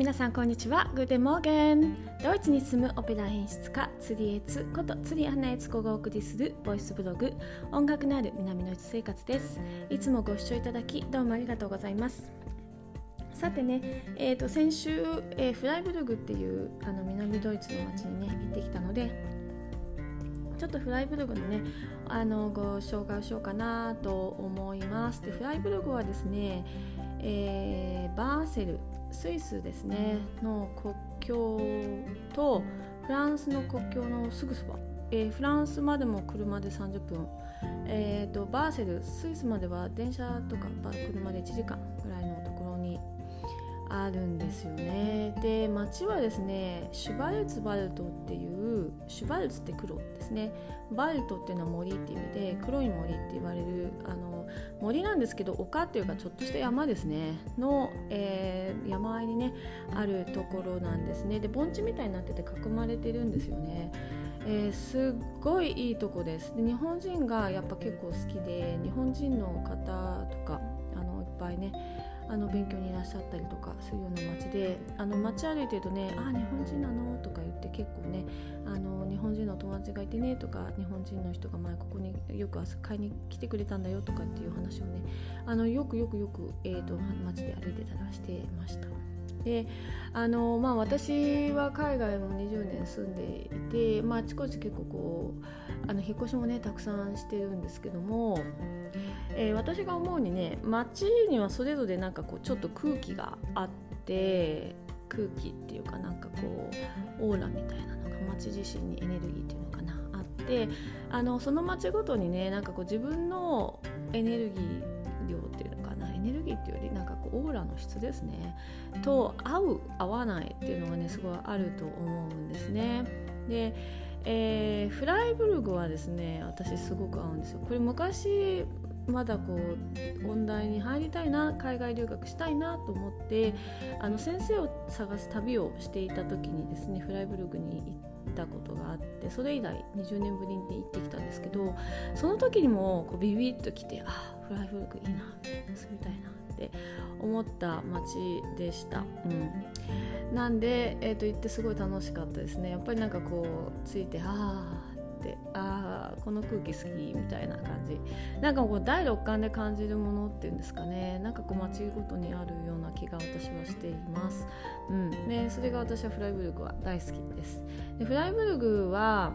皆さんこんにちは。 Guten Morgen。ドイツに住むオペラ演出家釣りエツこと釣りアンナエツコがお送りするボイスブログ音楽のある南の市生活です。いつもご視聴いただきどうもありがとうございます。さてね、えー、と先週、えー、フライブルグっていうあの南ドイツの町にね行ってきたのでちょっとフライブルグのねあのご紹介をしようかなと思います。でフライブルグはですね、えー、バーセル。スイスですねの国境とフランスの国境のすぐそば、えー、フランスまでも車で30分、えーと、バーセルスイスまでは電車とか車で1時間ぐらいのところにあるんですよね。で街はですねシュバルツバルトっていうシュバルツって黒ですね。バルトっていうのは森っていう意味で黒い森って言われるあの森なんですけど丘っていうかちょっとした山ですね。の、えー、山あいにねあるところなんですね。で盆地みたいになってて囲まれてるんですよね。えー、すっごいいいとこです。で日本人がやっぱ結構好きで日本人の方とかあのいっぱいねあの勉強にいらっしゃったりとかするような街であの街歩いてるとね「ああ日本人なの?」とか言って結構ねあの日本人の友達がいてねとか日本人の人が前ここによく買いに来てくれたんだよとかっていう話をねあのよくよくよく、えーと、街で歩いてたらしてました。であのまあ、私は海外も20年住んでいて、まあ、あちこち結構こうあの引っ越しもねたくさんしてるんですけどもえー、私が思うにね街にはそれぞれなんかこうちょっと空気があって空気っていうかなんかこうオーラみたいなのが街自身にエネルギーっていうのかなあってあのその街ごとにねなんかこう自分のエネルギーかなエネルギーっていうよりなんかこうオーラの質ですね。と合う合わないっていうのがねすごいあると思うんですね。でえー、フライブルグはですね私すごく合うんですよ。これ昔まだこう音大に入りたいな海外留学したいなと思ってあの先生を探す旅をしていた時にですねフライブルグに行ったことがあってそれ以来20年ぶりに行ってきたんですけどその時にもこうビビッと来てあフライブルグいいな住みたいな。って思った街でした。うん、なんで、えー、と行ってすごい楽しかったですね。やっぱりなんかこうついてああってああこの空気好きみたいな感じ。なんかこう第六感で感じるものっていうんですかね。なんかこう街ごとにあるような気が私はしています、うん、でそれが私はフライブルグは大好きです。でフライブルグは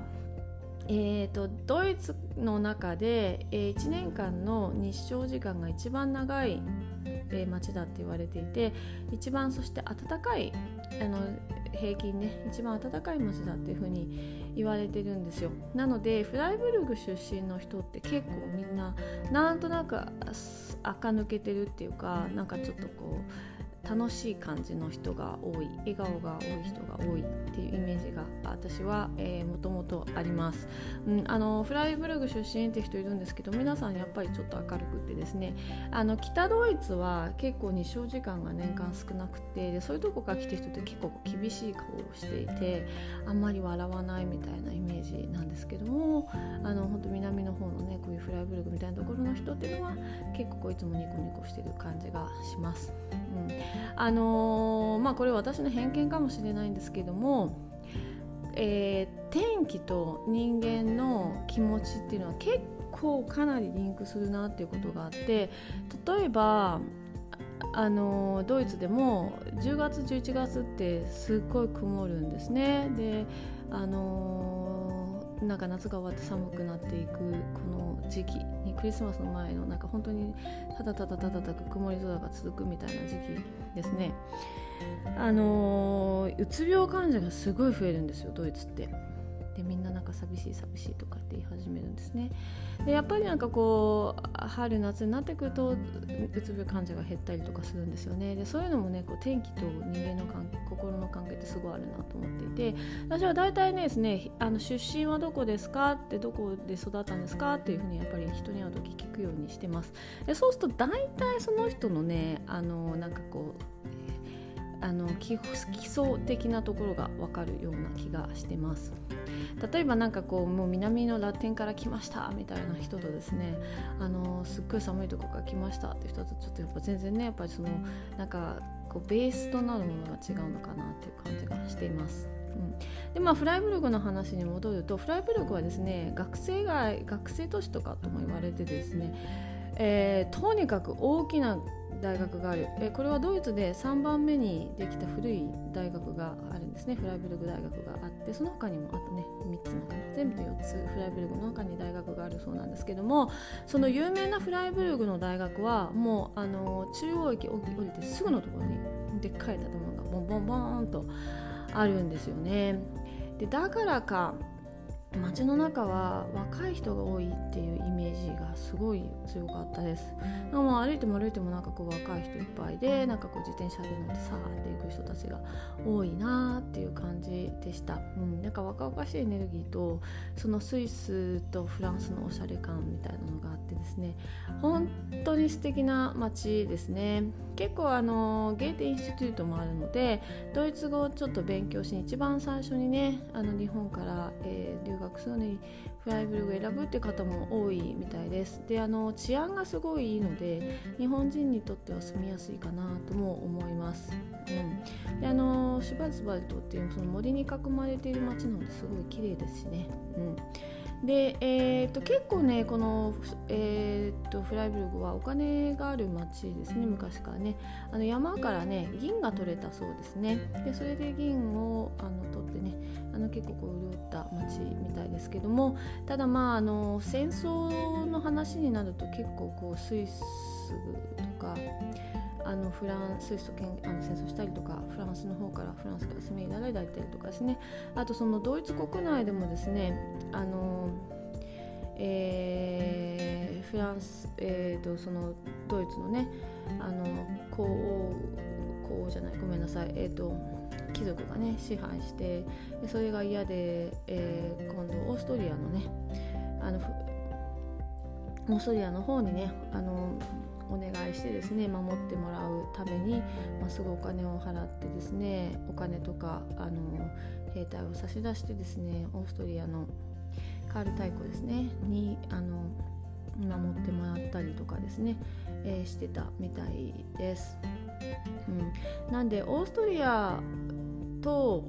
えーと、ドイツの中で、えー、1年間の日照時間が一番長い、えー、町だって言われていて一番そして暖かいあの平均ね一番暖かい町だっていうふうに言われてるんですよ。なのでフライブルグ出身の人って結構みんななんとなく垢抜けてるっていうかなんかちょっとこう楽しい感じの人が多い笑顔が多い人が多いっていうイメージが私はもともとあります、うん、あのフライブルグ出身って人いるんですけど皆さんやっぱりちょっと明るくてですね。あの北ドイツは結構日照時間が年間少なくてでそういうとこから来てる人って結構厳しい顔をしていてあんまり笑わないみたいなイメージなんですけどもあの本当南の方のねこういうフライブルグみたいなところの人っていうのは結構こういつもニコニコしてる感じがします。うん。あのー、まあこれ私の偏見かもしれないんですけども、えー、天気と人間の気持ちっていうのは結構かなりリンクするなっていうことがあって例えばあのドイツでも10月11月ってすっごい曇るんですね。であのなんか夏が終わって寒くなっていくこの時期。クリスマスの前のなんか本当にただただただただ曇り空が続くみたいな時期ですねあのうつ病患者がすごい増えるんですよドイツって。でみんななんか寂しい寂しいとかって言い始めるんですね。でやっぱりなんかこう春夏になってくるとうつ病患者が減ったりとかするんですよね。でそういうのもねこう天気と人間の関係心の関係ってすごいあるなと思っていて。私は大体ねですねあの出身はどこですかってどこで育ったんですかっていうふうにやっぱり人に会う時聞くようにしてます。でそうすると大体その人のねあのなんかこうあの基礎的なところが分かるような気がしてます。例えばなんかこうもう南のラテンから来ましたみたいな人とですねあのすっごい寒いとこから来ましたって人とちょっとやっぱ全然ねやっぱりそのなんかこうベースとなるものが違うのかなっていう感じがしています。うん、でまあフライブルグの話に戻るとフライブルグはですね学生街学生都市とかとも言われてですね、えー、とにかく大きな大学がある、えこれはドイツで3番目にできた古い大学があるんですね。フライブルグ大学があってその他にもあとね。3つのかな。全部で4つ。フライブルグの中に大学があるそうなんですけどもその有名なフライブルグの大学はもうあの中央駅降りてすぐのところにでっかい建物がボンボンボンとあるんですよね。でだからか街の中は若い人が多いっていうイメージがすごい強かったです。もう歩いても歩いてもなんかこう若い人いっぱいでなんかこう自転車で乗ってさーって行く人たちが多いなーっていう感じでした。うん、なんか若々しいエネルギーとそのスイスとフランスのおしゃれ感みたいなのがあってですね本当に素敵な街ですね。結構あのゲーテインスティテュートもあるのでドイツ語をちょっと勉強しに一番最初にねあの日本から、えー、留学するのにフライブルを選ぶって方も多いみたいです。であの治安がすごいいいので日本人にとっては住みやすいかなとも思います、うん、であのシュバルツバルトっていうその森に囲まれている街なのですごい綺麗ですしね、うん。で、えーと、結構ねこの、えーと、フライブルグはお金がある町ですね昔からね。あの山からね銀が取れたそうですね。でそれで銀をあの取ってねあの結構こう潤った町みたいですけども。ただまああの戦争の話になると結構こうスイスとかあのフランスイスとあの戦争したりとかフランスの方からフランスから攻め入れられたりとかですね。あとそのドイツ国内でもですねあのえー、フランス、えーと、そのドイツのねあの皇王皇じゃないごめんなさい。えっ、ー、と貴族がね支配してそれが嫌で、えー、今度オーストリアのねあのオーストリアの方にねあのお願いしてですね守ってもらうために、まあ、すぐお金を払ってですねお金とかあの兵隊を差し出してですねオーストリアのカール太鼓ですねにあの守ってもらったりとかですね、えー、してたみたいです。うん、なんでオーストリアと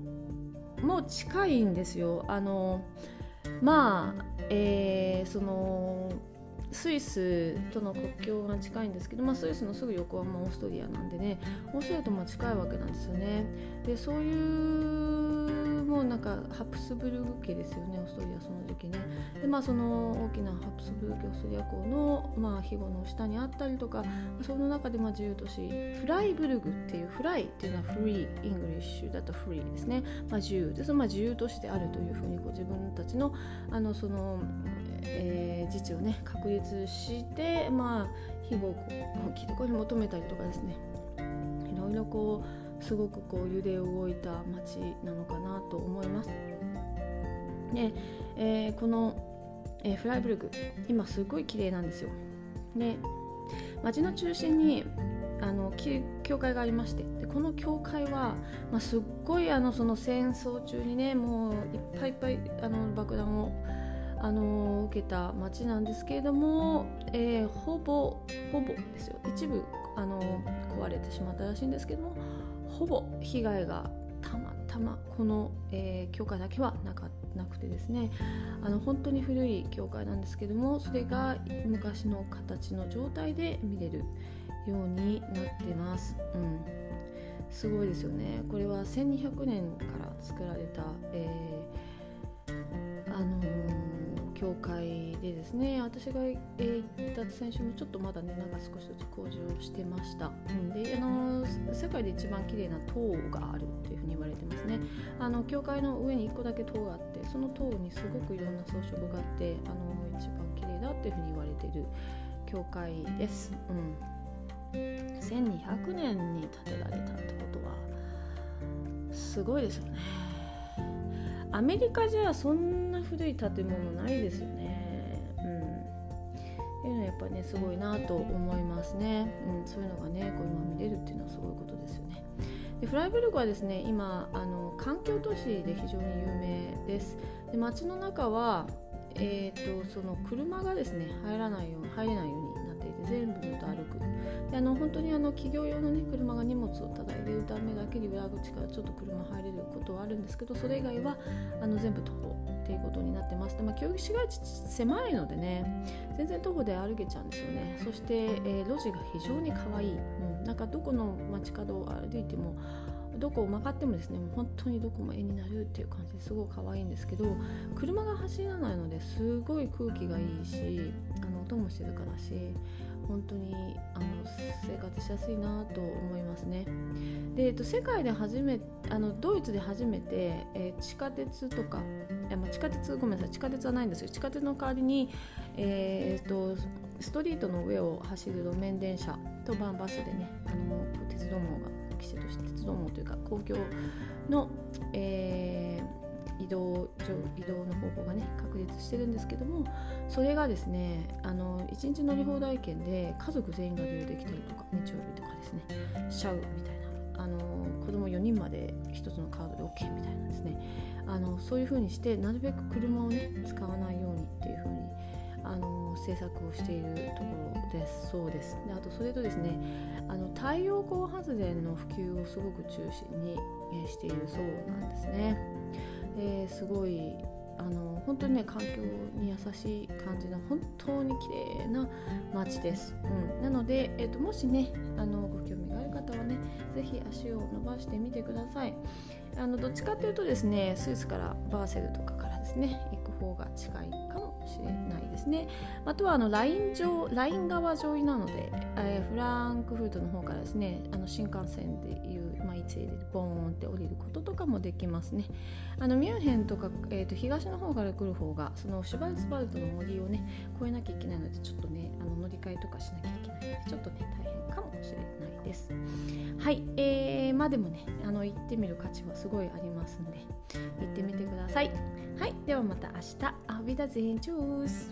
も近いんですよ。あのまあ、えー、そのスイスとの国境が近いんですけど、まあ、スイスのすぐ横はまあオーストリアなんでねオーストリアとま近いわけなんですよね。でそういうもうなんかハプスブルグ家ですよねオーストリアその時期ね。でまあその大きなハプスブルグ家オーストリア公のまあ庇護の下にあったりとかその中でまあ自由都市フライブルグっていう frei っていうのは free English だと free ですね、まあ、自由でそのまあ自由都市であるというふうにこう自分たちのあのそのえー、自治をね確立してまあ庇護を大きいとこに求めたりとかですねいろいろこうすごくこう揺れ動いた街なのかなと思います。で、えー、この、えー、フライブルグ今すごい綺麗なんですよ。で街の中心にあの教会がありましてでこの教会は、まあ、すっごいあのその戦争中にねもういっぱいいっぱいあの爆弾をあの受けた町なんですけれども、えー、ほぼほぼですよ。一部あの壊れてしまったらしいんですけどもほぼ被害がたまたまこの、えー、教会だけはなかなくてですね。あの本当に古い教会なんですけどもそれが昔の形の状態で見れるようになってます。うん。すごいですよね。これは1200年から作られた、えー、あのー教会でですね私が、行った先週もちょっとまだねなんか少しずつ工事をしてました、うん、であの世界で一番綺麗な塔があるというふうに言われてますね。あの教会の上に1個だけ塔があってその塔にすごくいろんな装飾があってあの一番綺麗だっていうふうに言われてる教会です、うん、1200年に建てられたってことはすごいですよね。アメリカじゃそん古い建物ないですよね。うん。っていうのはやっぱねすごいなと思いますね。うん、そういうのがねこう今見れるっていうのはすごいことですよね。でフライブルクはですね今あの環境都市で非常に有名です。で街の中はえーと、その車がですね入らないように入れないようにっていて全部ずっと歩く。でであの本当にあの企業用の、ね、車が荷物をただ入れるためだけに裏口からちょっと車入れることはあるんですけどそれ以外はあの全部徒歩っていうことになってます。で、まあ、競技市街地狭いのでね全然徒歩で歩けちゃうんですよね。そして、えー、路地が非常に可愛い、うん、なんかどこの街角を歩いてもどこを曲がってもですねもう本当にどこも絵になるっていう感じですごい可愛いんですけど車が走らないのですごい空気がいいしあの音も静かだし本当にあの生活しやすいなと思いますね。で、えっと、世界で初めあのドイツで初めて、えー、地下鉄とかいや、まあ、地下鉄ごめんなさい地下鉄はないんですよ地下鉄の代わりに、えー、っとストリートの上を走る路面電車とバンバスでねあの鉄道網が規制として鉄道網というか公共の、えー、移動移動の方法がね確立してるんですけどもそれがですねあの1日乗り放題券で家族全員が利用できたりとか日曜日とかですねしちゃうみたいなあの子供4人まで1つのカードで OK みたいなんですね。あのそういう風にしてなるべく車をね使わないようにっていう風に制作をしているところです。そうです。であとそれとですねあの太陽光発電の普及をすごく中心に、えしているそうなんですね、えー、すごいあの本当にね環境に優しい感じの本当に綺麗な街です、うん、なので、えーと、もしねあのご興味がある方はね是非足を伸ばしてみてください。あのどっちかというとですねスイスからバーセルとかからですね行く方が近いかもしれないですね。あとはあのライン上ライン側沿いなので、えー、フランクフルトの方からですねあの新幹線でいう、まあ、一でボーンって降りることとかもできますね。あのミュンヘンとか、えー、と東の方から来る方がそのシュバルツバルトの森をね越えなきゃいけないのでちょっとねあの乗り換えとかしなきゃいけないのでちょっとね大変かもしれないです。はい、えー、まあでもねあの行ってみる価値はすごいありますんで行ってみてください。はいではまた明日。Auf Wiedersehen. Tschüss.